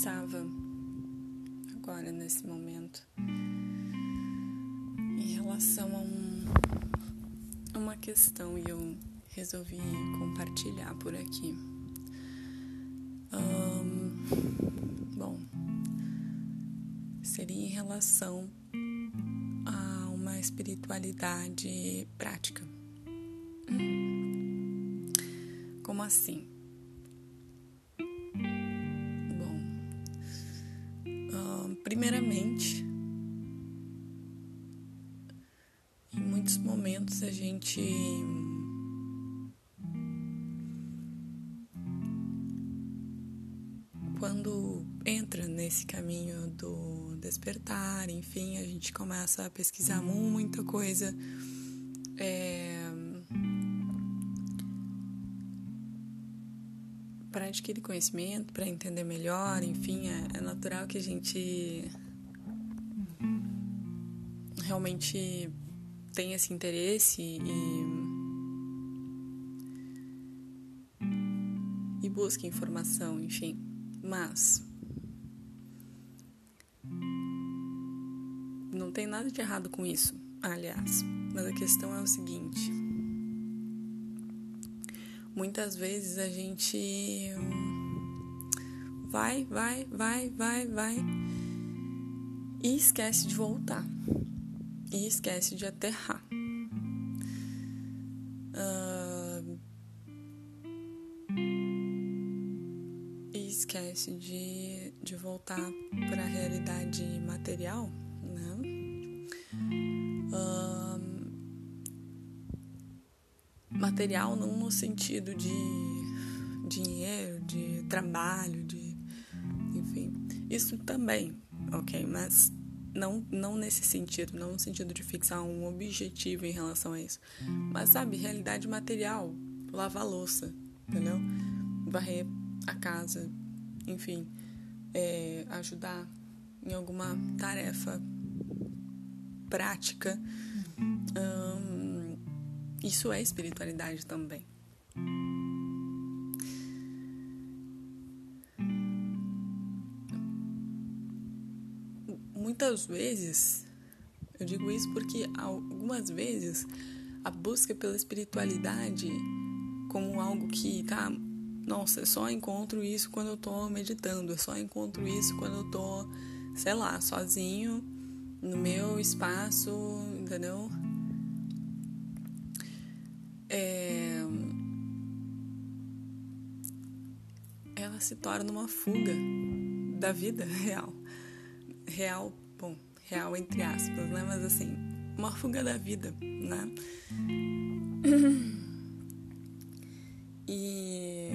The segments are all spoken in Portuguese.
pensava agora nesse momento em relação a um, uma questão e eu resolvi compartilhar por aqui. Um, bom, seria em relação a uma espiritualidade prática. Como assim? Primeiramente, em muitos momentos a gente quando entra nesse caminho do despertar, enfim, a gente começa a pesquisar muita coisa. É, para adquirir conhecimento, para entender melhor, enfim, é, é natural que a gente realmente tenha esse interesse e, e busque informação, enfim. Mas não tem nada de errado com isso, aliás. Mas a questão é o seguinte muitas vezes a gente vai, vai, vai, vai, vai e esquece de voltar e esquece de aterrar. Uh, e esquece de, de voltar para a realidade material, né? Material não no sentido de dinheiro, de trabalho, de enfim, isso também, ok, mas não não nesse sentido, não no sentido de fixar um objetivo em relação a isso, mas sabe, realidade material, lavar louça, entendeu? Varrer a casa, enfim, é, ajudar em alguma tarefa prática. Isso é espiritualidade também. Muitas vezes, eu digo isso porque algumas vezes a busca pela espiritualidade como algo que tá, nossa, eu só encontro isso quando eu tô meditando, eu só encontro isso quando eu tô, sei lá, sozinho no meu espaço, entendeu? Se torna uma fuga da vida real. Real, bom, real entre aspas, né? Mas assim, uma fuga da vida, né? E,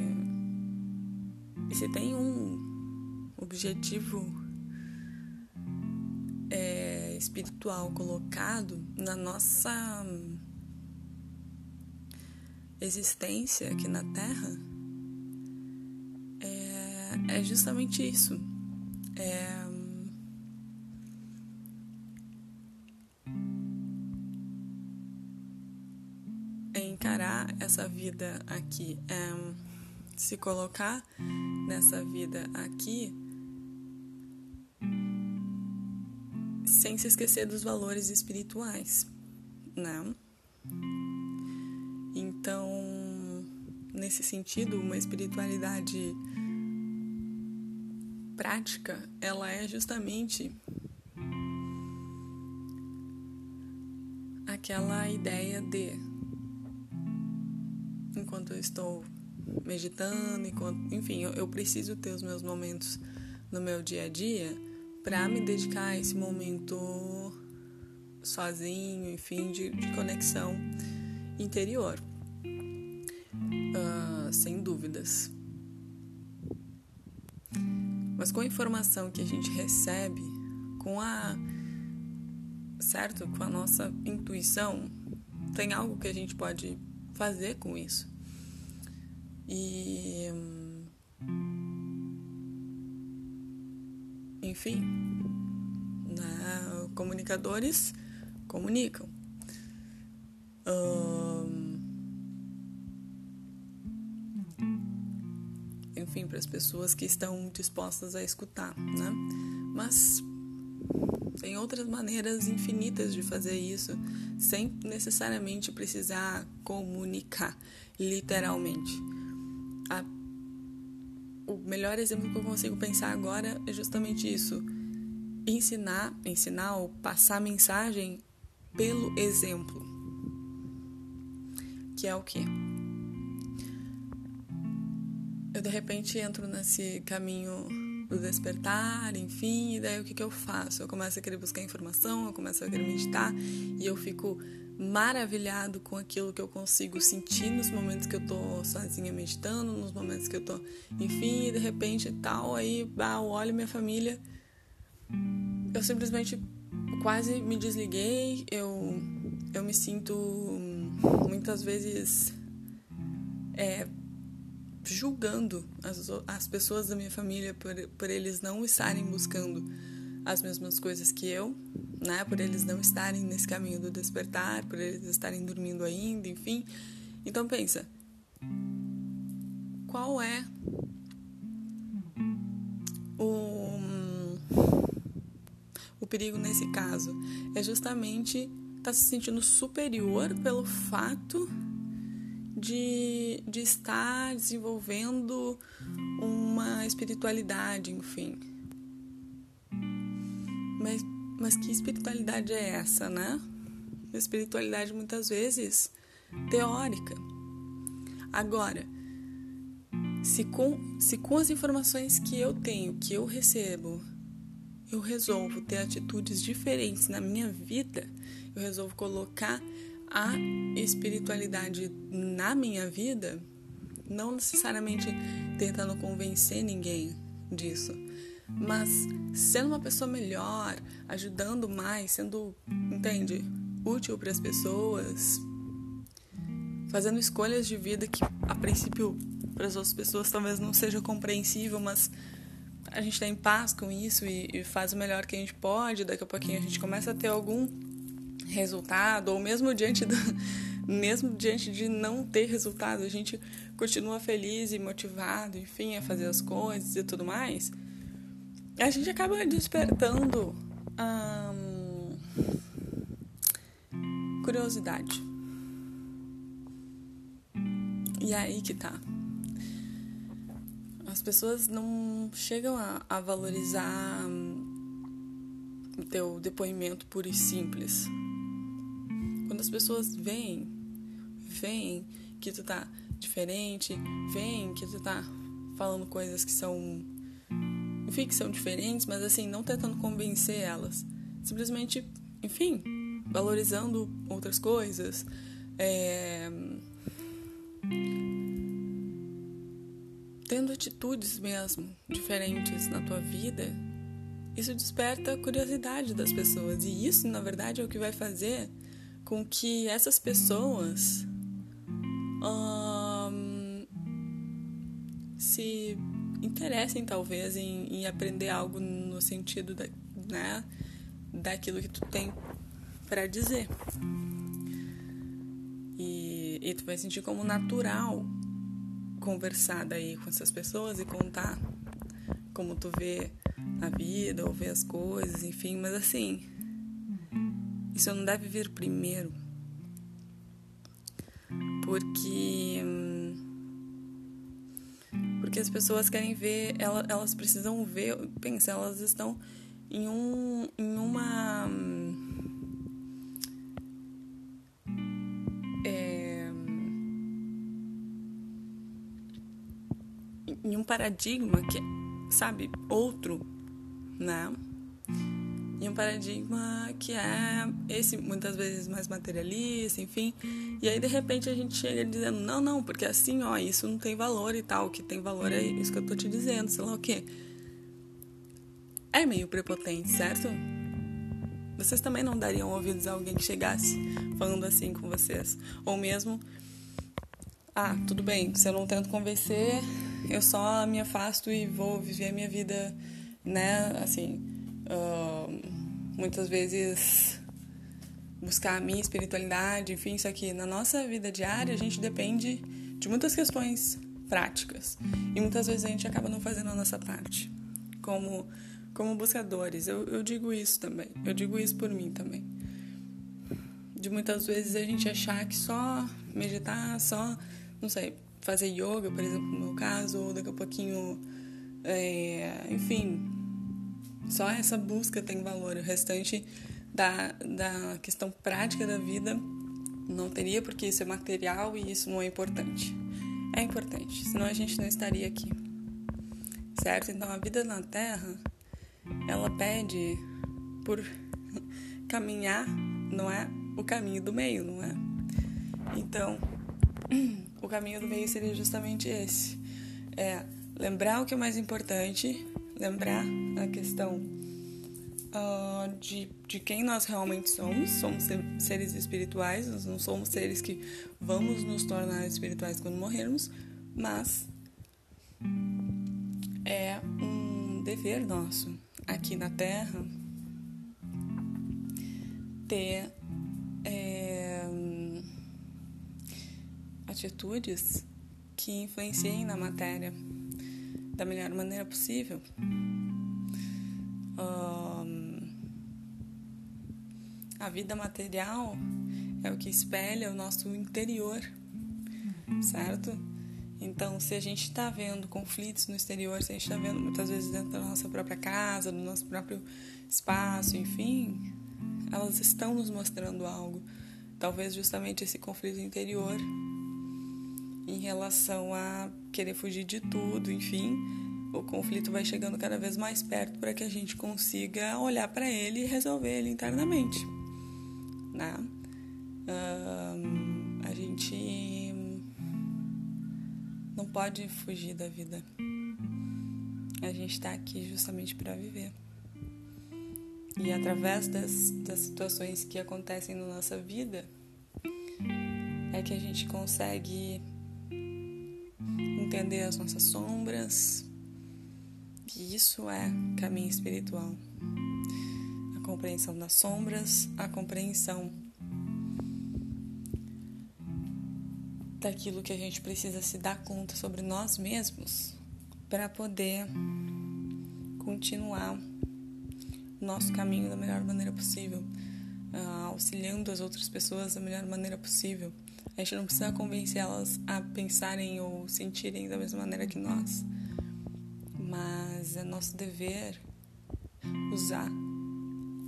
e se tem um objetivo é, espiritual colocado na nossa existência aqui na Terra é, é justamente isso. É, é encarar essa vida aqui, é se colocar nessa vida aqui sem se esquecer dos valores espirituais, né? Então, nesse sentido, uma espiritualidade prática, ela é justamente aquela ideia de enquanto eu estou meditando, enquanto, enfim, eu, eu preciso ter os meus momentos no meu dia a dia para me dedicar a esse momento sozinho, enfim, de, de conexão interior, uh, sem dúvidas. Mas com a informação que a gente recebe, com a certo, com a nossa intuição, tem algo que a gente pode fazer com isso. E enfim, né? comunicadores comunicam. Um, para as pessoas que estão dispostas a escutar, né? Mas tem outras maneiras infinitas de fazer isso sem necessariamente precisar comunicar, literalmente. A, o melhor exemplo que eu consigo pensar agora é justamente isso. Ensinar, ensinar ou passar mensagem pelo exemplo. Que é o quê? De repente entro nesse caminho do despertar, enfim, e daí o que, que eu faço? Eu começo a querer buscar informação, eu começo a querer meditar e eu fico maravilhado com aquilo que eu consigo sentir nos momentos que eu tô sozinha meditando, nos momentos que eu tô, enfim, e de repente tal, aí bah, eu olho minha família, eu simplesmente quase me desliguei, eu, eu me sinto muitas vezes é, julgando as, as pessoas da minha família por, por eles não estarem buscando as mesmas coisas que eu, né? Por eles não estarem nesse caminho do despertar, por eles estarem dormindo ainda, enfim. Então pensa, qual é o, o perigo nesse caso? É justamente estar tá se sentindo superior pelo fato de, de estar desenvolvendo uma espiritualidade, enfim. Mas, mas que espiritualidade é essa, né? espiritualidade muitas vezes teórica. Agora, se com, se com as informações que eu tenho, que eu recebo, eu resolvo ter atitudes diferentes na minha vida, eu resolvo colocar a espiritualidade na minha vida, não necessariamente tentando convencer ninguém disso, mas sendo uma pessoa melhor, ajudando mais, sendo, entende, útil para as pessoas, fazendo escolhas de vida que a princípio para as outras pessoas talvez não seja compreensível, mas a gente está em paz com isso e, e, faz o melhor que a gente pode. Daqui a pouquinho a gente começa a ter algum resultado, ou mesmo diante do, mesmo diante de não ter resultado, a gente continua feliz e motivado, enfim, a fazer as coisas e tudo mais, a gente acaba despertando hum, curiosidade. E é aí que tá. As pessoas não chegam a, a valorizar o teu depoimento puro e simples. Quando as pessoas veem, veem que tu tá diferente, veem que tu tá falando coisas que são, enfim, que são diferentes, mas assim, não tentando convencer elas. Simplesmente, enfim, valorizando outras coisas, é... tendo atitudes mesmo diferentes na tua vida, isso desperta a curiosidade das pessoas. E isso, na verdade, é o que vai fazer com que essas pessoas um, se interessem talvez em, em, aprender algo no sentido da, né, daquilo que tu tem para dizer. E, e tu vai sentir como natural conversar daí com essas pessoas e contar como tu vê a vida ou vê as coisas, enfim, mas assim isso não deve vir primeiro. Porque. Porque as pessoas querem ver, elas, precisam ver. Pensa, elas estão em um. em uma. É, em um paradigma que, sabe, outro, né? Em um paradigma que é esse muitas vezes mais materialista, enfim. E aí de repente a gente chega dizendo: "Não, não, porque assim, ó, isso não tem valor e tal, o que tem valor é isso que eu tô te dizendo, sei lá o quê". É meio prepotente, certo? Vocês também não dariam ouvidos a alguém que chegasse falando assim com vocês, ou mesmo ah, tudo bem, se eu não tento convencer, eu só me afasto e vou viver a minha vida, né, assim, uh, muitas vezes buscar a minha espiritualidade, enfim, isso aqui. Na nossa vida diária, a gente depende de muitas questões práticas. E muitas vezes a gente acaba não fazendo a nossa parte. Como, como buscadores. Eu, eu digo isso também. Eu digo isso por mim também. De muitas vezes a gente achar que só meditar, só, não sei, fazer yoga, por exemplo, no meu caso, ou daqui a pouquinho, é, enfim, só essa busca tem valor. O restante da, da questão prática da vida não teria, porque isso é material e isso não é importante. É importante, senão a gente não estaria aqui. Certo? Então a vida na Terra, ela pede por caminhar, não é? O caminho do meio, não é? Então, o caminho do meio seria justamente esse. É lembrar o que é mais importante, lembrar a questão uh, de, de quem nós realmente somos. Somos seres espirituais, nós não somos seres que vamos nos tornar espirituais quando morrermos, mas é um dever nosso aqui na Terra ter é, atitudes que influenciem na matéria da melhor maneira possível. A vida material é o que espelha o nosso interior, certo? Então, se a gente está vendo conflitos no exterior, se a gente está vendo muitas vezes dentro da nossa própria casa, do nosso próprio espaço, enfim, elas estão nos mostrando algo. Talvez justamente esse conflito interior em relação a querer fugir de tudo, enfim, o conflito vai chegando cada vez mais perto para que a gente consiga olhar para ele e resolver ele internamente né? Uh, a gente não pode fugir da vida. A gente está aqui justamente para viver. E através das, das situações que acontecem na nossa vida, é que a gente consegue entender as nossas sombras. E isso é caminho espiritual compreensão das sombras, a compreensão daquilo que a gente precisa se dar conta sobre nós mesmos para poder continuar nosso caminho da melhor maneira possível, uh, auxiliando as outras pessoas da melhor maneira possível. A gente não precisa convencer elas a pensarem ou sentirem da mesma maneira que nós, mas é nosso dever usar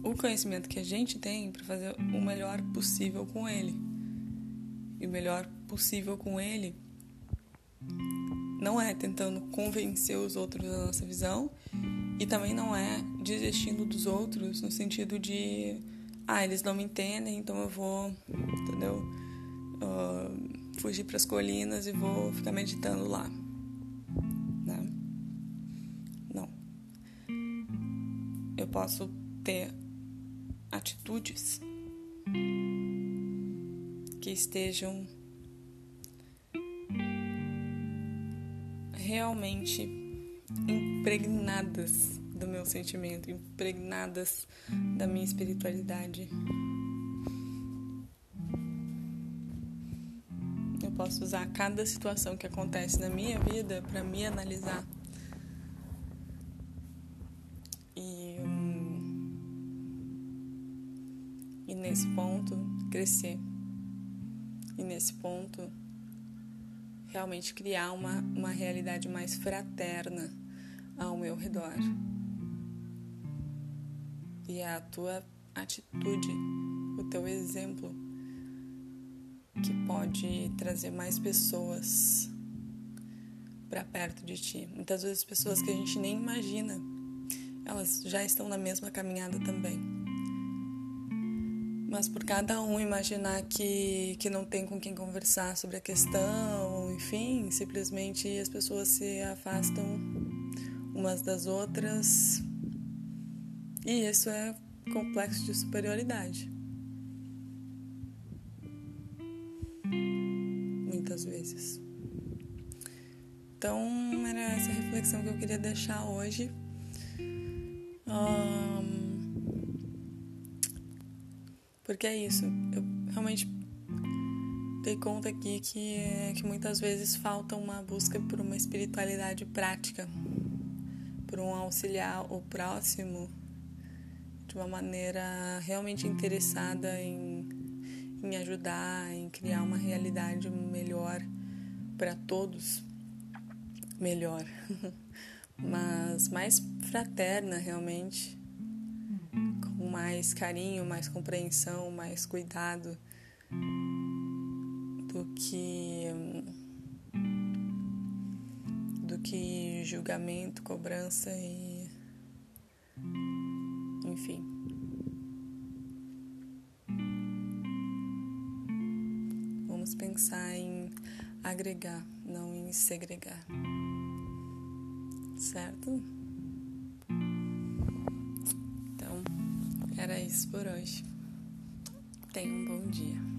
o conhecimento que a gente tem para fazer o melhor possível com ele. E o melhor possível com ele não é tentando convencer os outros da nossa visão e também não é desistindo dos outros no sentido de ah, eles não me entendem, então eu vou, entendeu? Uh, fugir para as colinas e vou ficar meditando lá. Né? Não. Eu posso ter atitudes que estejam realmente impregnadas do meu sentimento, impregnadas da minha espiritualidade. Posso usar cada situação que acontece na minha vida para me analisar nesse ponto crescer e nesse ponto realmente criar uma, uma realidade mais fraterna ao meu redor. E a tua atitude, o teu exemplo, que pode trazer mais pessoas para perto de ti. Muitas vezes pessoas que a gente nem imagina, elas já estão na mesma caminhada também. Mas por cada um imaginar que, que não tem com quem conversar sobre a questão, enfim, simplesmente as pessoas se afastam umas das outras. E isso é complexo de superioridade. Muitas vezes. Então, era essa reflexão que eu queria deixar hoje. Um, porque é isso, eu realmente dei conta aqui que, que muitas vezes falta uma busca por uma espiritualidade prática, por um auxiliar o próximo de uma maneira realmente interessada em, em ajudar, em criar uma realidade melhor para todos, melhor, mas mais fraterna realmente, com mais carinho, mais compreensão, mais cuidado do que do que julgamento, cobrança e enfim. Vamos pensar em agregar, não em segregar. Certo? Então, era isso por hoje. Tenha um bom dia.